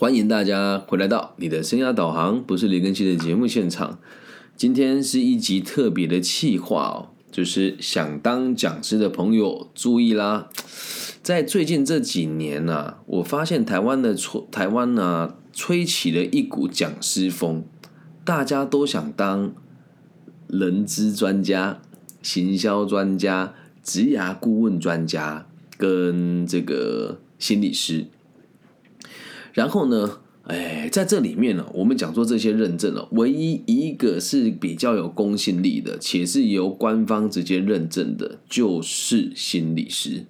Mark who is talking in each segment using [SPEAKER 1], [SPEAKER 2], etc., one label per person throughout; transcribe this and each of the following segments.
[SPEAKER 1] 欢迎大家回来到你的生涯导航，不是李根熙的节目现场。今天是一集特别的企划哦，就是想当讲师的朋友注意啦，在最近这几年呢，我发现台湾的吹台湾呢吹起了一股讲师风，大家都想当人资专家、行销专家、职涯顾问专家跟这个心理师。然后呢，哎，在这里面呢，我们讲说这些认证哦，唯一一个是比较有公信力的，且是由官方直接认证的，就是心理师。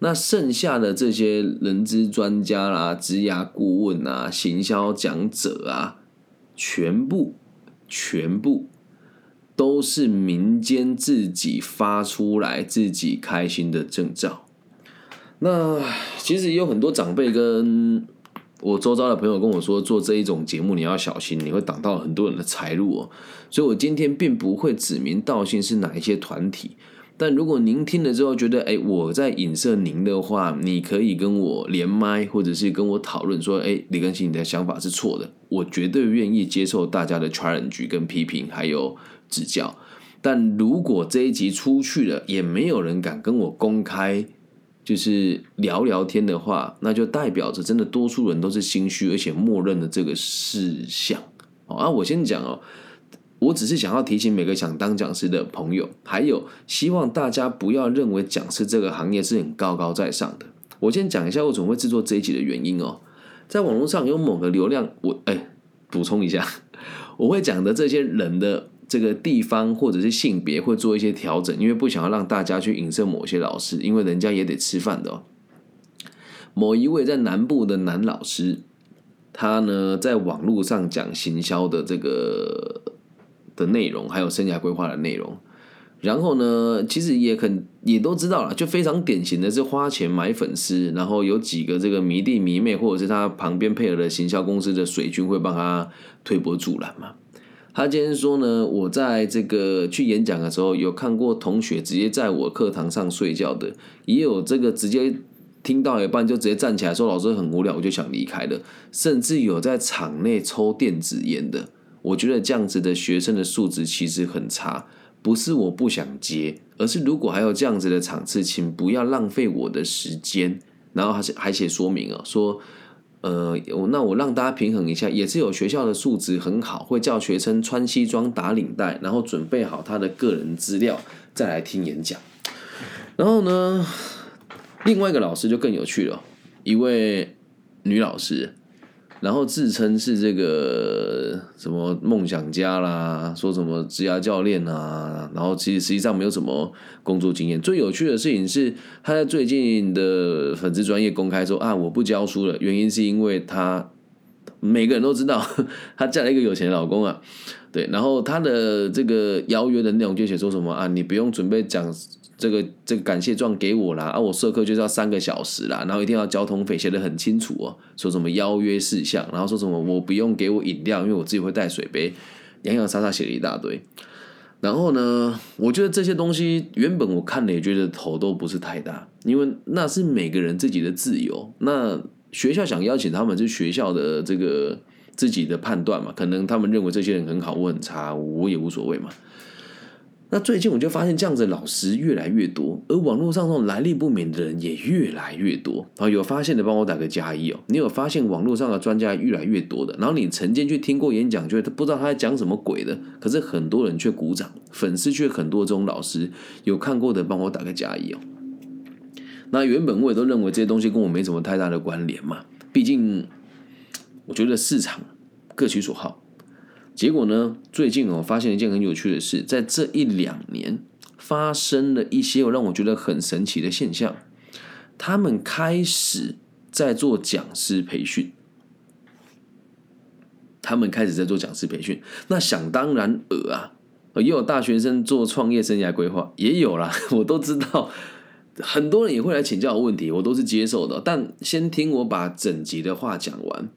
[SPEAKER 1] 那剩下的这些人资专家啦、职涯顾问啊、行销讲者啊，全部全部都是民间自己发出来、自己开心的证照。那其实也有很多长辈跟我周遭的朋友跟我说，做这一种节目你要小心，你会挡到很多人的财路哦。所以我今天并不会指名道姓是哪一些团体。但如果您听了之后觉得，哎，我在影射您的话，你可以跟我连麦，或者是跟我讨论说，哎，李根新你的想法是错的，我绝对愿意接受大家的 challenge 跟批评，还有指教。但如果这一集出去了，也没有人敢跟我公开。就是聊聊天的话，那就代表着真的多数人都是心虚，而且默认了这个事项。哦啊，我先讲哦，我只是想要提醒每个想当讲师的朋友，还有希望大家不要认为讲师这个行业是很高高在上的。我先讲一下我怎么会制作这一集的原因哦，在网络上有某个流量，我哎补充一下，我会讲的这些人的。这个地方或者是性别会做一些调整，因为不想要让大家去影射某些老师，因为人家也得吃饭的哦。某一位在南部的男老师，他呢在网络上讲行销的这个的内容，还有生涯规划的内容，然后呢，其实也很也都知道了，就非常典型的是花钱买粉丝，然后有几个这个迷弟迷妹，或者是他旁边配合的行销公司的水军会帮他推波助澜嘛。他今天说呢，我在这个去演讲的时候，有看过同学直接在我课堂上睡觉的，也有这个直接听到一半就直接站起来说老师很无聊，我就想离开的，甚至有在场内抽电子烟的。我觉得这样子的学生的素质其实很差，不是我不想接，而是如果还有这样子的场次，请不要浪费我的时间。然后还是还写说明啊，说。呃，我那我让大家平衡一下，也是有学校的素质很好，会叫学生穿西装打领带，然后准备好他的个人资料再来听演讲。然后呢，另外一个老师就更有趣了，一位女老师。然后自称是这个什么梦想家啦，说什么职涯教练啊，然后其实实际上没有什么工作经验。最有趣的事情是，他在最近的粉丝专业公开说啊，我不教书了，原因是因为他每个人都知道，他嫁了一个有钱老公啊，对，然后他的这个邀约的内容就写说什么啊，你不用准备讲。这个这个感谢状给我啦，啊，我社课就是要三个小时啦，然后一定要交通费写得很清楚哦，说什么邀约事项，然后说什么我不用给我饮料，因为我自己会带水杯，洋洋洒洒写了一大堆。然后呢，我觉得这些东西原本我看了也觉得头都不是太大，因为那是每个人自己的自由。那学校想邀请他们，是学校的这个自己的判断嘛，可能他们认为这些人很好，我很差，我也无所谓嘛。那最近我就发现这样子的老师越来越多，而网络上这种来历不明的人也越来越多。啊有发现的帮我打个加一哦。你有发现网络上的专家越来越多的，然后你曾经去听过演讲，觉得不知道他在讲什么鬼的，可是很多人却鼓掌，粉丝却很多。这种老师有看过的帮我打个加一哦。那原本我也都认为这些东西跟我没什么太大的关联嘛，毕竟我觉得市场各取所好。结果呢？最近我发现一件很有趣的事，在这一两年发生了一些让我觉得很神奇的现象。他们开始在做讲师培训，他们开始在做讲师培训。那想当然尔啊，也有大学生做创业生涯规划，也有啦，我都知道。很多人也会来请教我问题，我都是接受的。但先听我把整集的话讲完。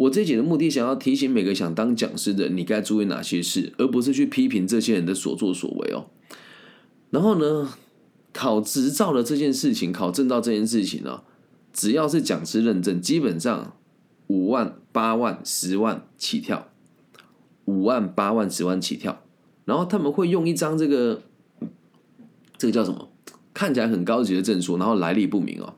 [SPEAKER 1] 我这节的目的，想要提醒每个想当讲师的，你该注意哪些事，而不是去批评这些人的所作所为哦。然后呢，考执照的这件事情，考证照这件事情呢，只要是讲师认证，基本上五万、八万、十万起跳，五万、八万、十万起跳，然后他们会用一张这个这个叫什么？看起来很高级的证书，然后来历不明哦。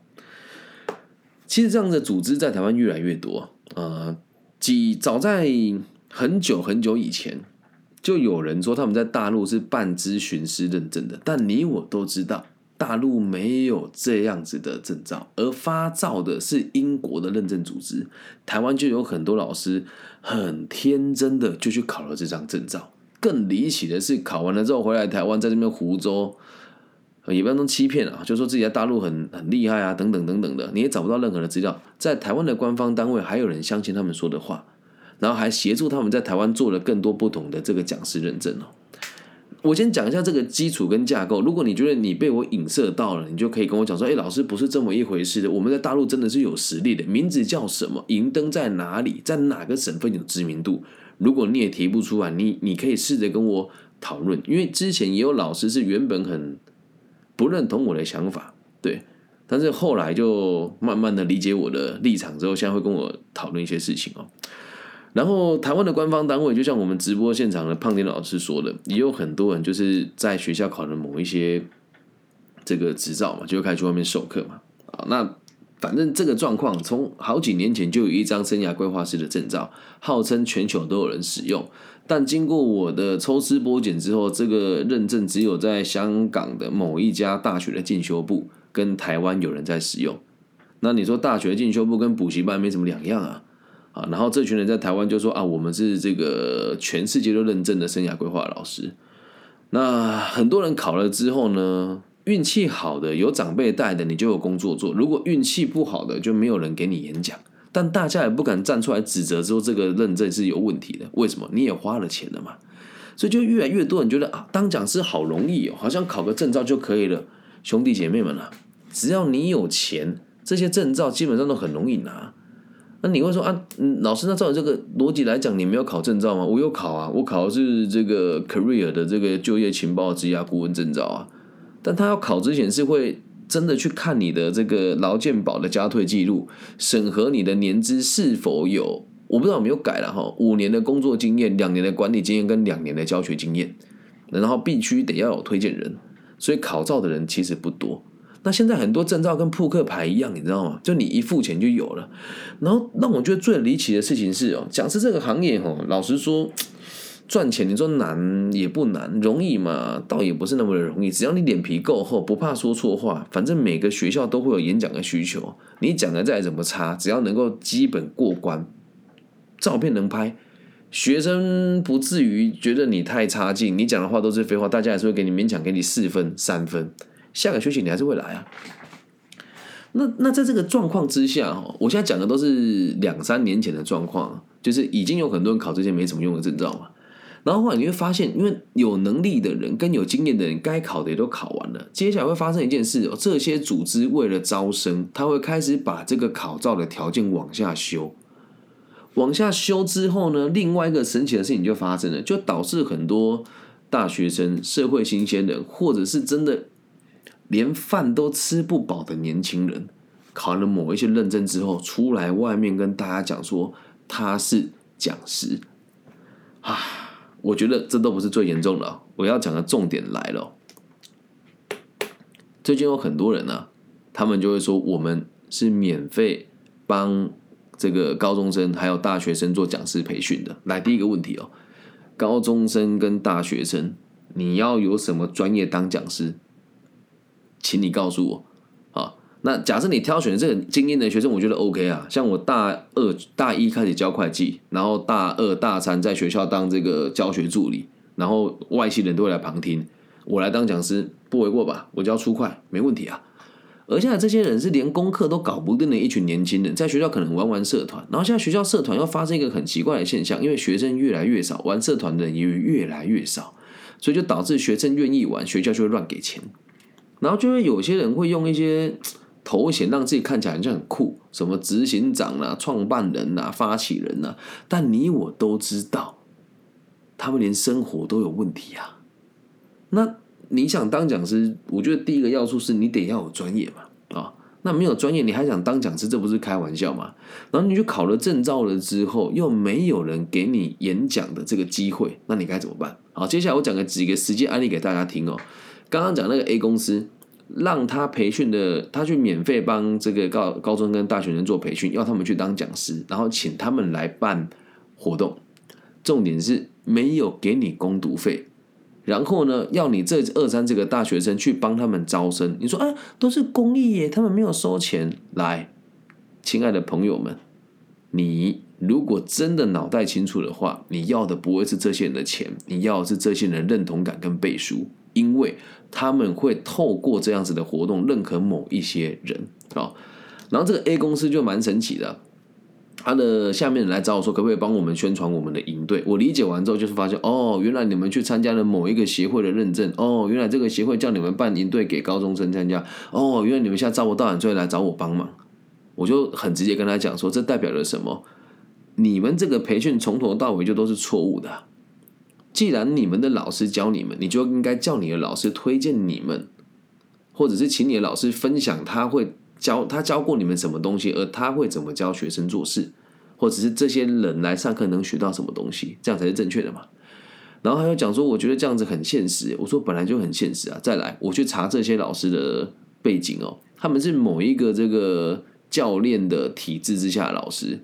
[SPEAKER 1] 其实这样的组织在台湾越来越多，呃，几早在很久很久以前，就有人说他们在大陆是办咨询师认证的，但你我都知道，大陆没有这样子的证照，而发照的是英国的认证组织。台湾就有很多老师很天真的就去考了这张证照，更离奇的是，考完了之后回来台湾，在这边湖州。也不要弄欺骗啊，就说自己在大陆很很厉害啊，等等等等的，你也找不到任何的资料。在台湾的官方单位，还有人相信他们说的话，然后还协助他们在台湾做了更多不同的这个讲师认证哦。我先讲一下这个基础跟架构。如果你觉得你被我影射到了，你就可以跟我讲说：“哎，老师不是这么一回事的。我们在大陆真的是有实力的，名字叫什么？银灯在哪里？在哪个省份有知名度？如果你也提不出来，你你可以试着跟我讨论，因为之前也有老师是原本很。不认同我的想法，对，但是后来就慢慢的理解我的立场之后，现在会跟我讨论一些事情哦。然后台湾的官方单位，就像我们直播现场的胖丁老师说的，也有很多人就是在学校考了某一些这个执照嘛，就开始去外面授课嘛。啊，那反正这个状况从好几年前就有一张生涯规划师的证照，号称全球都有人使用。但经过我的抽丝剥茧之后，这个认证只有在香港的某一家大学的进修部跟台湾有人在使用。那你说大学进修部跟补习班没什么两样啊？啊，然后这群人在台湾就说啊，我们是这个全世界都认证的生涯规划老师。那很多人考了之后呢，运气好的有长辈带的，你就有工作做；如果运气不好的，就没有人给你演讲。但大家也不敢站出来指责说这个认证是有问题的，为什么？你也花了钱了嘛，所以就越来越多人觉得啊，当讲师好容易哦，好像考个证照就可以了。兄弟姐妹们啊，只要你有钱，这些证照基本上都很容易拿。那你会说啊，老师，那照你这个逻辑来讲，你没有考证照吗？我有考啊，我考的是这个 career 的这个就业情报职业顾问证照啊，但他要考之前是会。真的去看你的这个劳健保的加退记录，审核你的年资是否有，我不知道有没有改了哈。五年的工作经验，两年的管理经验跟两年的教学经验，然后必须得要有推荐人，所以考照的人其实不多。那现在很多证照跟扑克牌一样，你知道吗？就你一付钱就有了。然后让我觉得最离奇的事情是哦，讲师这个行业哦，老实说。赚钱，你说难也不难，容易嘛？倒也不是那么的容易。只要你脸皮够厚，不怕说错话，反正每个学校都会有演讲的需求。你讲的再怎么差，只要能够基本过关，照片能拍，学生不至于觉得你太差劲。你讲的话都是废话，大家还是会给你勉强给你四分、三分。下个学期你还是会来啊。那那在这个状况之下，我现在讲的都是两三年前的状况，就是已经有很多人考这些没什么用的证照嘛。然后后来你会发现，因为有能力的人跟有经验的人，该考的也都考完了。接下来会发生一件事哦，这些组织为了招生，他会开始把这个考照的条件往下修。往下修之后呢，另外一个神奇的事情就发生了，就导致很多大学生、社会新鲜人，或者是真的连饭都吃不饱的年轻人，考了某一些认证之后，出来外面跟大家讲说他是讲师啊。我觉得这都不是最严重的，我要讲的重点来了。最近有很多人呢，他们就会说我们是免费帮这个高中生还有大学生做讲师培训的。来，第一个问题哦，高中生跟大学生，你要有什么专业当讲师？请你告诉我。那假设你挑选这个精英的学生，我觉得 OK 啊。像我大二、大一开始教会计，然后大二、大三在学校当这个教学助理，然后外系人都会来旁听，我来当讲师不为过吧？我教初快没问题啊。而现在这些人是连功课都搞不定的一群年轻人，在学校可能玩玩社团，然后现在学校社团又发生一个很奇怪的现象，因为学生越来越少，玩社团的人也越来越少，所以就导致学生愿意玩，学校就会乱给钱，然后就会有些人会用一些。头衔让自己看起来好像很酷，什么执行长啊、创办人啊、发起人啊，但你我都知道，他们连生活都有问题啊。那你想当讲师，我觉得第一个要素是你得要有专业嘛，啊，那没有专业，你还想当讲师，这不是开玩笑吗？然后你去考了证照了之后，又没有人给你演讲的这个机会，那你该怎么办？好，接下来我讲个几个实际案例给大家听哦。刚刚讲那个 A 公司，让他培训的，他去免费帮这个高高中跟大学生做培训，要他们去当讲师，然后请他们来办活动，重点是没有给你攻读费。然后呢，要你这二三这个大学生去帮他们招生，你说啊，都是公益耶，他们没有收钱。来，亲爱的朋友们，你如果真的脑袋清楚的话，你要的不会是这些人的钱，你要的是这些人认同感跟背书，因为他们会透过这样子的活动认可某一些人啊。然后这个 A 公司就蛮神奇的。他的下面来找我说，可不可以帮我们宣传我们的营队？我理解完之后，就是发现哦，原来你们去参加了某一个协会的认证哦，原来这个协会叫你们办营队给高中生参加哦，原来你们现在招不到人，所以来找我帮忙。我就很直接跟他讲说，这代表了什么？你们这个培训从头到尾就都是错误的。既然你们的老师教你们，你就应该叫你的老师推荐你们，或者是请你的老师分享他会。教他教过你们什么东西，而他会怎么教学生做事，或者是这些人来上课能学到什么东西，这样才是正确的嘛？然后他又讲说，我觉得这样子很现实。我说本来就很现实啊。再来，我去查这些老师的背景哦，他们是某一个这个教练的体制之下的老师，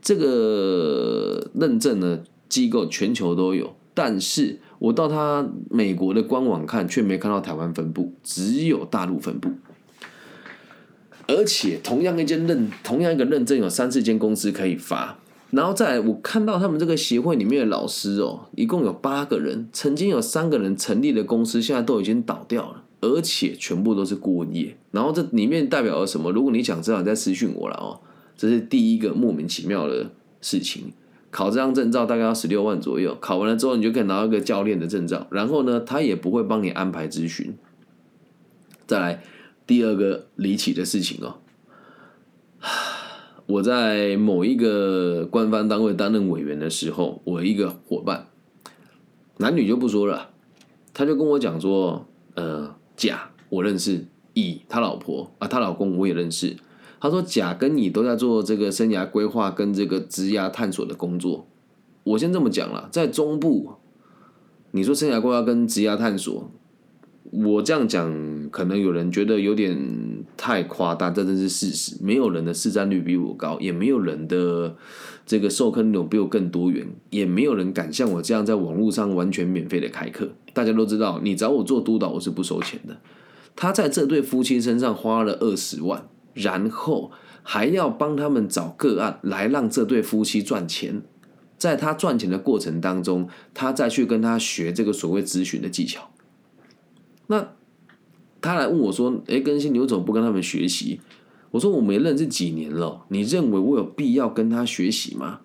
[SPEAKER 1] 这个认证呢机构全球都有，但是我到他美国的官网看，却没看到台湾分部，只有大陆分部。而且同样一间认同样一个认证有三四间公司可以发，然后再我看到他们这个协会里面的老师哦，一共有八个人，曾经有三个人成立的公司现在都已经倒掉了，而且全部都是顾问业。然后这里面代表了什么？如果你想知道，你再私讯我了哦。这是第一个莫名其妙的事情。考这张证照大概要十六万左右，考完了之后你就可以拿到一个教练的证照，然后呢，他也不会帮你安排咨询。再来。第二个离奇的事情哦，我在某一个官方单位担任委员的时候，我一个伙伴，男女就不说了，他就跟我讲说，呃，甲我认识，乙他老婆啊，他老公我也认识。他说甲跟乙都在做这个生涯规划跟这个职涯探索的工作。我先这么讲了，在中部，你说生涯规划跟职涯探索。我这样讲，可能有人觉得有点太夸大，这真是事实。没有人的市占率比我高，也没有人的这个授课内容比我更多元，也没有人敢像我这样在网络上完全免费的开课。大家都知道，你找我做督导，我是不收钱的。他在这对夫妻身上花了二十万，然后还要帮他们找个案来让这对夫妻赚钱。在他赚钱的过程当中，他再去跟他学这个所谓咨询的技巧。那他来问我说：“哎，更新，你为什么不跟他们学习？”我说：“我们认识几年了，你认为我有必要跟他学习吗？”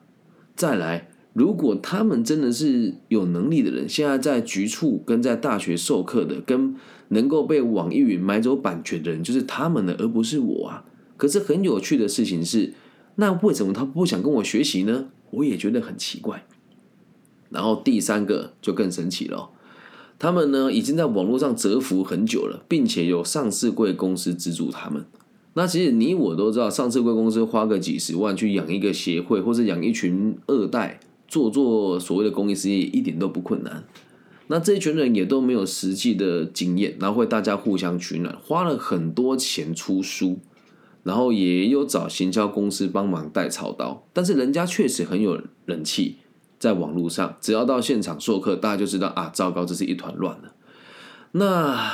[SPEAKER 1] 再来，如果他们真的是有能力的人，现在在局处跟在大学授课的，跟能够被网易云买走版权的人，就是他们的，而不是我啊。可是很有趣的事情是，那为什么他不想跟我学习呢？我也觉得很奇怪。然后第三个就更神奇了。他们呢，已经在网络上蛰伏很久了，并且有上市贵公司资助他们。那其实你我都知道，上市贵公司花个几十万去养一个协会，或者养一群二代，做做所谓的公益事业，一点都不困难。那这一群人也都没有实际的经验，然后会大家互相取暖，花了很多钱出书，然后也有找行销公司帮忙带草刀，但是人家确实很有人气。在网络上，只要到现场授课，大家就知道啊，糟糕，这是一团乱了。那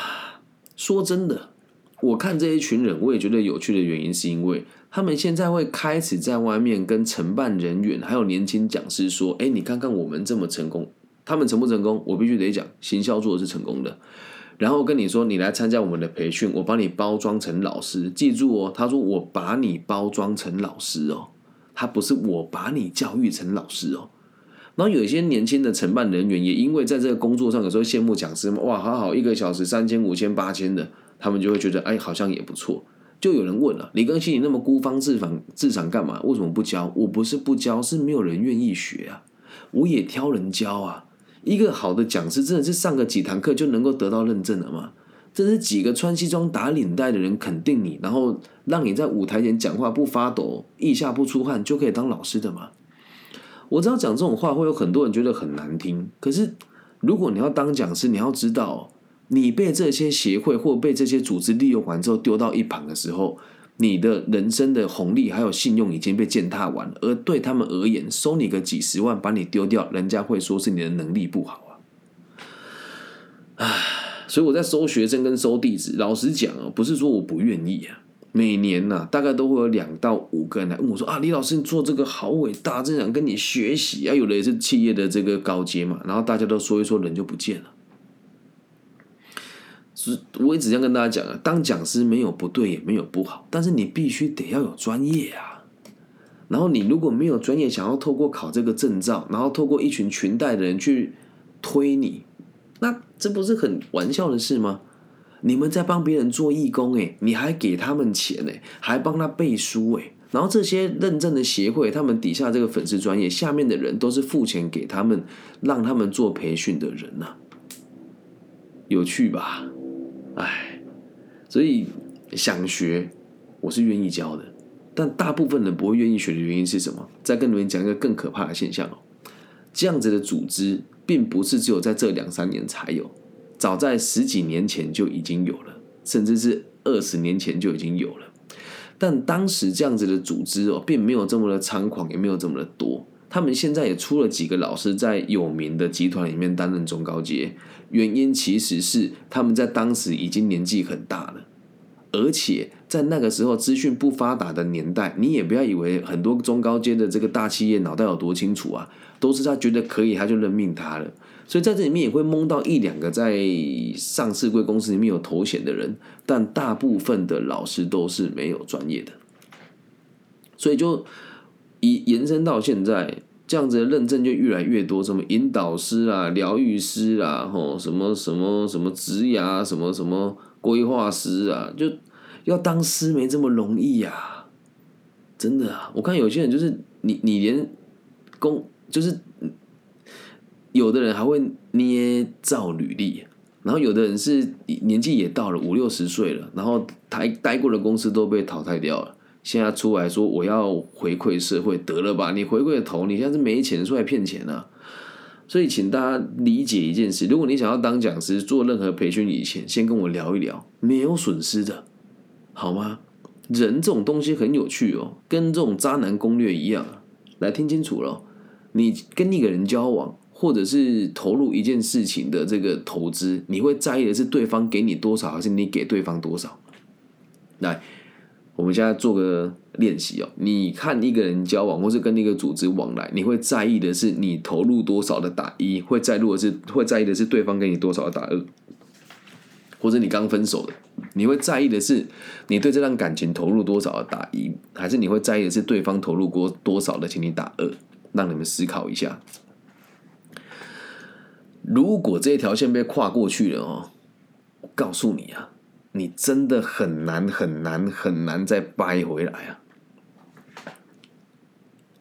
[SPEAKER 1] 说真的，我看这一群人，我也觉得有趣的原因，是因为他们现在会开始在外面跟承办人员还有年轻讲师说：“哎，你看看我们这么成功，他们成不成功？我必须得讲，行销做的是成功的。然后跟你说，你来参加我们的培训，我把你包装成老师，记住哦，他说我把你包装成老师哦，他不是我把你教育成老师哦。”然后有一些年轻的承办人员也因为在这个工作上有时候羡慕讲师嘛，哇，好好一个小时三千五千八千的，他们就会觉得哎，好像也不错。就有人问了，李庚希你那么孤芳自赏自赏干嘛？为什么不教？我不是不教，是没有人愿意学啊。我也挑人教啊。一个好的讲师真的是上个几堂课就能够得到认证的吗？这是几个穿西装打领带的人肯定你，然后让你在舞台前讲话不发抖、腋下不出汗就可以当老师的吗？我知道讲这种话会有很多人觉得很难听，可是如果你要当讲师，你要知道，你被这些协会或被这些组织利用完之后丢到一旁的时候，你的人生的红利还有信用已经被践踏完，而对他们而言，收你个几十万把你丢掉，人家会说是你的能力不好啊。唉。所以我在收学生跟收弟子，老实讲啊，不是说我不愿意啊。每年呐，大概都会有两到五个人来问我说：“啊，李老师，你做这个好伟大，真想跟你学习啊。”有的也是企业的这个高阶嘛，然后大家都说一说，人就不见了。是，我也只想跟大家讲啊，当讲师没有不对，也没有不好，但是你必须得要有专业啊。然后你如果没有专业，想要透过考这个证照，然后透过一群群带的人去推你。那这不是很玩笑的事吗？你们在帮别人做义工，诶，你还给他们钱，诶，还帮他背书，诶，然后这些认证的协会，他们底下这个粉丝专业下面的人都是付钱给他们，让他们做培训的人呐，有趣吧？哎，所以想学，我是愿意教的，但大部分人不会愿意学的原因是什么？再跟你们讲一个更可怕的现象哦，这样子的组织。并不是只有在这两三年才有，早在十几年前就已经有了，甚至是二十年前就已经有了。但当时这样子的组织哦，并没有这么的猖狂，也没有这么的多。他们现在也出了几个老师，在有名的集团里面担任中高阶，原因其实是他们在当时已经年纪很大了。而且在那个时候资讯不发达的年代，你也不要以为很多中高阶的这个大企业脑袋有多清楚啊，都是他觉得可以他就任命他了。所以在这里面也会蒙到一两个在上市贵公司里面有头衔的人，但大部分的老师都是没有专业的。所以就以延伸到现在，这样子的认证就越来越多，什么引导师啊、疗愈师啊、吼什么什么什么职涯什么什么。规划师啊，就要当师没这么容易呀，真的啊！我看有些人就是你，你连工就是有的人还会捏造履历，然后有的人是年纪也到了五六十岁了，然后他待过的公司都被淘汰掉了，现在出来说我要回馈社会，得了吧？你回馈头，你现在是没钱出来骗钱啊！所以，请大家理解一件事：如果你想要当讲师、做任何培训以前，先跟我聊一聊，没有损失的，好吗？人这种东西很有趣哦，跟这种渣男攻略一样。来听清楚了，你跟一个人交往，或者是投入一件事情的这个投资，你会在意的是对方给你多少，还是你给对方多少？来。我们现在做个练习哦。你看一个人交往，或是跟那个组织往来，你会在意的是你投入多少的打一，会在意的是会在意的是对方给你多少的打二，或者你刚分手的，你会在意的是你对这段感情投入多少的打一，还是你会在意的是对方投入过多少的，请你打二，让你们思考一下。如果这条线被跨过去了哦，我告诉你啊。你真的很难很难很难再掰回来啊！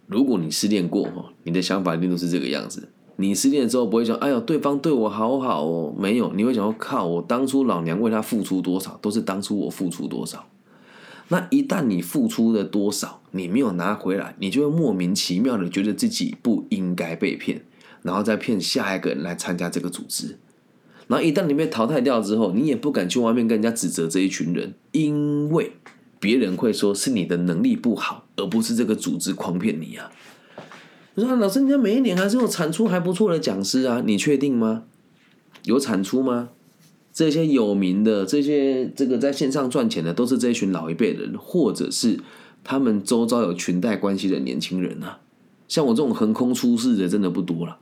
[SPEAKER 1] 如果你失恋过哈，你的想法一定都是这个样子。你失恋之后不会想，哎呦，对方对我好好哦，没有，你会想说，靠，我当初老娘为他付出多少，都是当初我付出多少。那一旦你付出了多少，你没有拿回来，你就会莫名其妙的觉得自己不应该被骗，然后再骗下一个人来参加这个组织。然后一旦你被淘汰掉之后，你也不敢去外面跟人家指责这一群人，因为别人会说是你的能力不好，而不是这个组织诓骗你啊。你说老师，人家每一年还是有产出还不错的讲师啊，你确定吗？有产出吗？这些有名的这些这个在线上赚钱的，都是这一群老一辈人，或者是他们周遭有裙带关系的年轻人啊。像我这种横空出世的，真的不多了。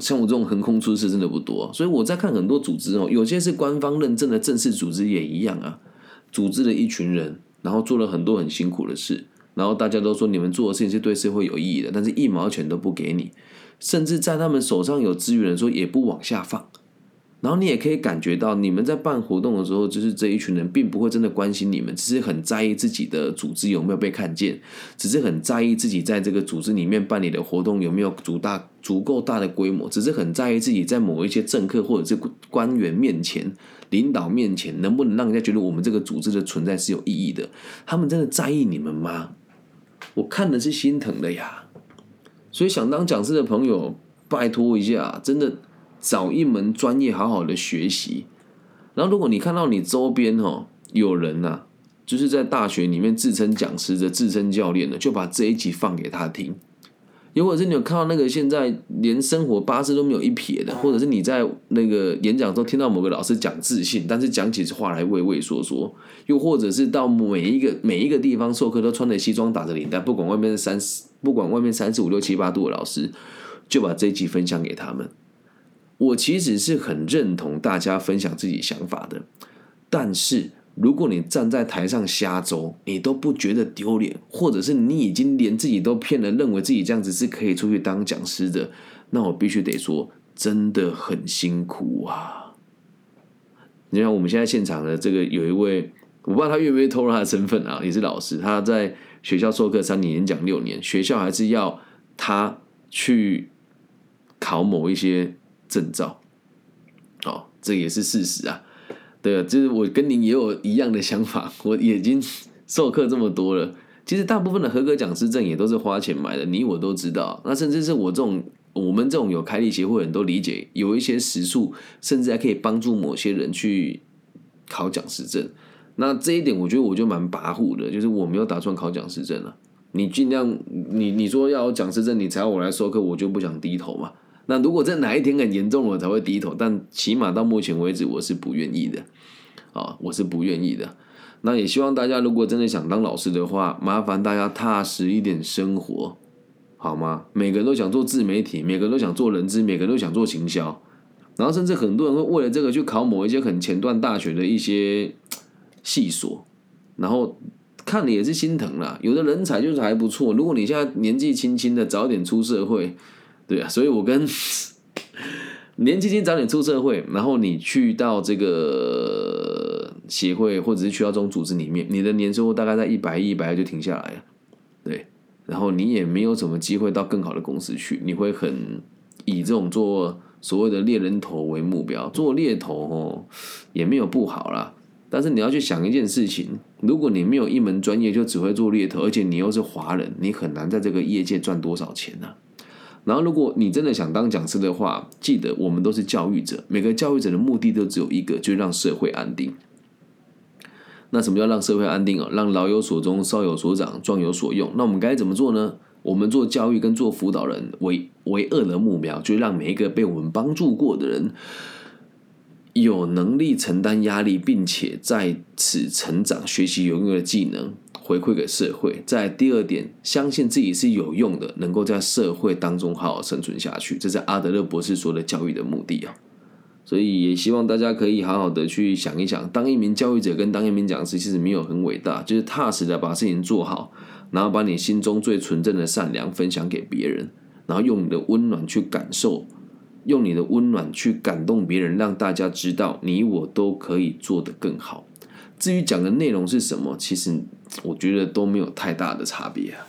[SPEAKER 1] 像我这种横空出世真的不多，所以我在看很多组织哦，有些是官方认证的正式组织也一样啊，组织了一群人，然后做了很多很辛苦的事，然后大家都说你们做的事情是对社会有意义的，但是一毛钱都不给你，甚至在他们手上有资源的时候也不往下放，然后你也可以感觉到，你们在办活动的时候，就是这一群人并不会真的关心你们，只是很在意自己的组织有没有被看见，只是很在意自己在这个组织里面办理的活动有没有足大足够大的规模，只是很在意自己在某一些政客或者是官员面前、领导面前，能不能让人家觉得我们这个组织的存在是有意义的。他们真的在意你们吗？我看的是心疼的呀。所以想当讲师的朋友，拜托一下，真的。找一门专业，好好的学习。然后，如果你看到你周边哦有人呐，就是在大学里面自称讲师的、自称教练的，就把这一集放给他听。又或者是你有看到那个现在连生活八字都没有一撇的，或者是你在那个演讲中听到某个老师讲自信，但是讲起话来畏畏缩缩。又或者是到每一个每一个地方授课都穿着西装打着领带，不管外面三十，不管外面三十五六七八度的老师，就把这一集分享给他们。我其实是很认同大家分享自己想法的，但是如果你站在台上瞎诌，你都不觉得丢脸，或者是你已经连自己都骗了，认为自己这样子是可以出去当讲师的，那我必须得说，真的很辛苦啊！你看我们现在现场的这个有一位，我不知道他愿不愿意透露他的身份啊，也是老师，他在学校授课三年，演讲六年，学校还是要他去考某一些。证照，哦，这也是事实啊。对啊，就是我跟您也有一样的想法。我已经授课这么多了，其实大部分的合格讲师证也都是花钱买的，你我都知道。那甚至是我这种，我们这种有开立协会人都理解，有一些时数，甚至还可以帮助某些人去考讲师证。那这一点，我觉得我就蛮跋扈的，就是我没有打算考讲师证了。你尽量，你你说要讲师证，你才要我来授课，我就不想低头嘛。那如果在哪一天很严重了，我才会低头。但起码到目前为止，我是不愿意的，啊，我是不愿意的。那也希望大家，如果真的想当老师的话，麻烦大家踏实一点生活，好吗？每个人都想做自媒体，每个人都想做人资，每个人都想做行销，然后甚至很多人会为了这个去考某一些很前段大学的一些系所，然后看了也是心疼啦。有的人才就是还不错，如果你现在年纪轻轻的，早点出社会。对啊，所以我跟 年轻轻早点出社会，然后你去到这个协会或者是去到这种组织里面，你的年收入大概在一百、一百就停下来了。对，然后你也没有什么机会到更好的公司去，你会很以这种做所谓的猎人头为目标，做猎头哦也没有不好啦。但是你要去想一件事情，如果你没有一门专业就只会做猎头，而且你又是华人，你很难在这个业界赚多少钱呢？然后，如果你真的想当讲师的话，记得我们都是教育者，每个教育者的目的都只有一个，就是让社会安定。那什么叫让社会安定啊？让老有所终，少有所长，壮有所用。那我们该怎么做呢？我们做教育跟做辅导人为为二的目标，就是让每一个被我们帮助过的人，有能力承担压力，并且在此成长、学习有用的技能。回馈给社会，在第二点，相信自己是有用的，能够在社会当中好好生存下去，这是阿德勒博士说的教育的目的啊。所以也希望大家可以好好的去想一想，当一名教育者跟当一名讲师，其实没有很伟大，就是踏实的把事情做好，然后把你心中最纯正的善良分享给别人，然后用你的温暖去感受，用你的温暖去感动别人，让大家知道你我都可以做得更好。至于讲的内容是什么，其实。我觉得都没有太大的差别啊，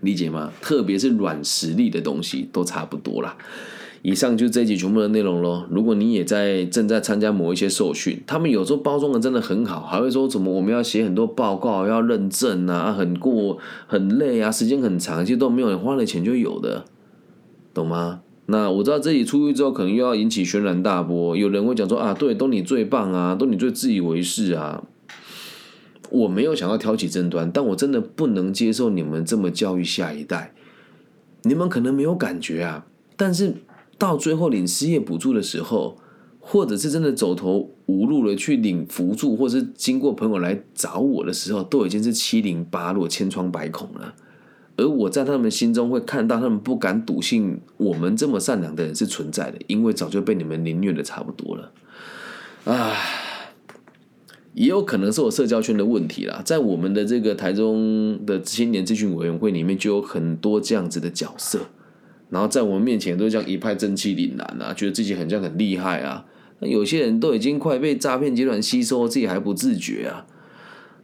[SPEAKER 1] 理解吗？特别是软实力的东西都差不多啦。以上就这集全部的内容喽。如果你也在正在参加某一些受训，他们有时候包装的真的很好，还会说怎么我们要写很多报告，要认证啊，很过很累啊，时间很长，其实都没有人花了钱就有的，懂吗？那我知道这里出去之后，可能又要引起轩然大波，有人会讲说啊，对，都你最棒啊，都你最自以为是啊。我没有想要挑起争端，但我真的不能接受你们这么教育下一代。你们可能没有感觉啊，但是到最后领失业补助的时候，或者是真的走投无路了去领辅助，或者是经过朋友来找我的时候，都已经是七零八落、千疮百孔了。而我在他们心中会看到，他们不敢笃信我们这么善良的人是存在的，因为早就被你们凌虐的差不多了。唉。也有可能是我社交圈的问题啦，在我们的这个台中的青年咨询委员会里面，就有很多这样子的角色，然后在我们面前都这样一派正气凛然啊，觉得自己很像很厉害啊，那有些人都已经快被诈骗集团吸收，自己还不自觉啊。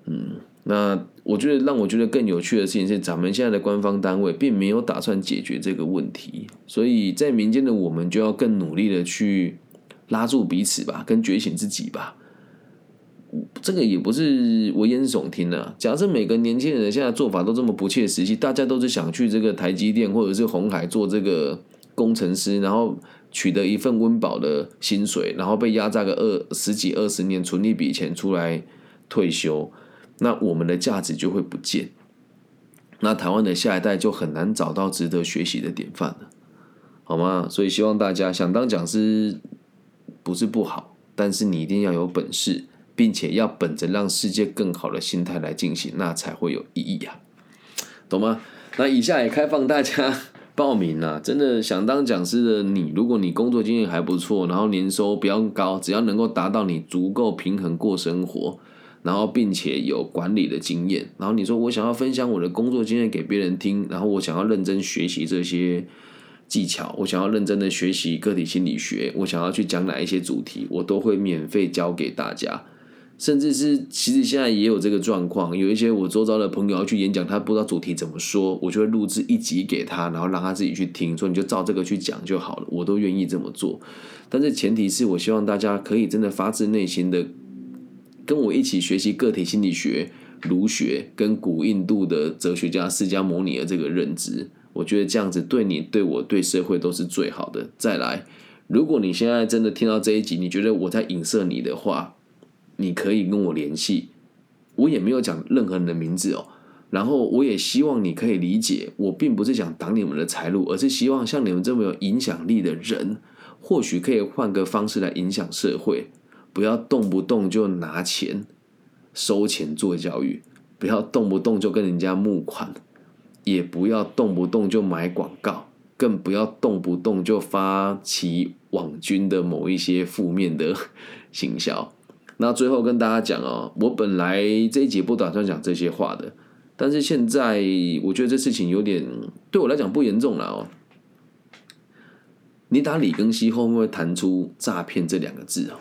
[SPEAKER 1] 嗯，那我觉得让我觉得更有趣的事情是，咱们现在的官方单位并没有打算解决这个问题，所以在民间的我们就要更努力的去拉住彼此吧，跟觉醒自己吧。这个也不是危言耸听的。假设每个年轻人现在做法都这么不切实际，大家都是想去这个台积电或者是红海做这个工程师，然后取得一份温饱的薪水，然后被压榨个二十几二十年，存一笔钱出来退休。那我们的价值就会不见，那台湾的下一代就很难找到值得学习的典范了，好吗？所以希望大家想当讲师不是不好，但是你一定要有本事，并且要本着让世界更好的心态来进行，那才会有意义呀，懂吗？那以下也开放大家报名啊！真的想当讲师的你，如果你工作经验还不错，然后年收不要高，只要能够达到你足够平衡过生活。然后，并且有管理的经验。然后你说我想要分享我的工作经验给别人听，然后我想要认真学习这些技巧，我想要认真的学习个体心理学，我想要去讲哪一些主题，我都会免费教给大家。甚至是其实现在也有这个状况，有一些我周遭的朋友要去演讲，他不知道主题怎么说，我就会录制一集给他，然后让他自己去听，说你就照这个去讲就好了，我都愿意这么做。但是前提是我希望大家可以真的发自内心的。跟我一起学习个体心理学、儒学跟古印度的哲学家释迦牟尼的这个认知，我觉得这样子对你、对我、对社会都是最好的。再来，如果你现在真的听到这一集，你觉得我在影射你的话，你可以跟我联系。我也没有讲任何人的名字哦。然后我也希望你可以理解，我并不是想挡你们的财路，而是希望像你们这么有影响力的人，或许可以换个方式来影响社会。不要动不动就拿钱收钱做教育，不要动不动就跟人家募款，也不要动不动就买广告，更不要动不动就发起网军的某一些负面的行销。那最后跟大家讲哦，我本来这一节不打算讲这些话的，但是现在我觉得这事情有点对我来讲不严重了哦。你打李庚希会不会弹出诈骗这两个字哦？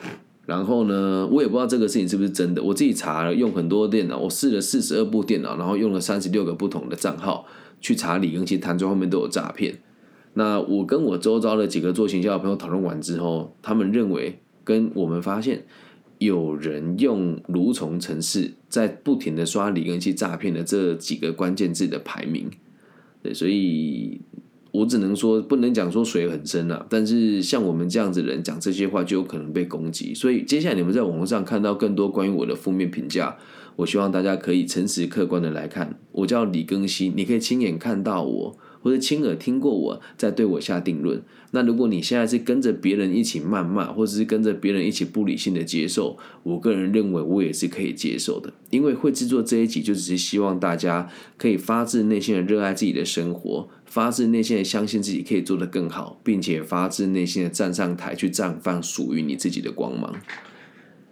[SPEAKER 1] 然后呢，我也不知道这个事情是不是真的。我自己查了，用很多电脑，我试了四十二部电脑，然后用了三十六个不同的账号去查李庚希弹出后面都有诈骗。那我跟我周遭的几个做行销的朋友讨论完之后，他们认为跟我们发现有人用蠕虫程式在不停的刷李庚希诈骗的这几个关键字的排名。对，所以。我只能说，不能讲说水很深啊。但是像我们这样子人讲这些话，就有可能被攻击。所以接下来你们在网络上看到更多关于我的负面评价，我希望大家可以诚实客观的来看。我叫李更新，你可以亲眼看到我。或者亲耳听过我在对我下定论，那如果你现在是跟着别人一起谩骂，或者是跟着别人一起不理性的接受，我个人认为我也是可以接受的，因为会制作这一集就只是希望大家可以发自内心的热爱自己的生活，发自内心的相信自己可以做得更好，并且发自内心的站上台去绽放属于你自己的光芒。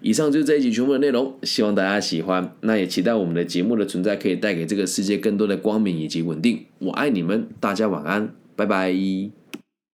[SPEAKER 1] 以上就是这一集全部的内容，希望大家喜欢。那也期待我们的节目的存在可以带给这个世界更多的光明以及稳定。我爱你们，大家晚安，拜拜。